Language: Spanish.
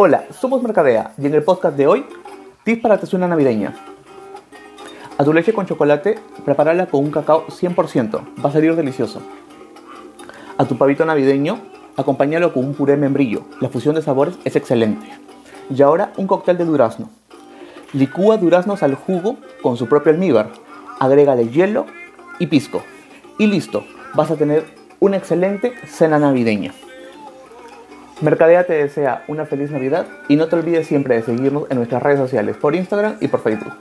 Hola, somos Mercadea y en el podcast de hoy, tips para tu cena navideña. A tu leche con chocolate, prepárala con un cacao 100%, va a salir delicioso. A tu pavito navideño, acompáñalo con un puré membrillo, la fusión de sabores es excelente. Y ahora un cóctel de durazno. Licúa duraznos al jugo con su propio almíbar, agrégale hielo y pisco. Y listo, vas a tener una excelente cena navideña. Mercadea te desea una feliz Navidad y no te olvides siempre de seguirnos en nuestras redes sociales por Instagram y por Facebook.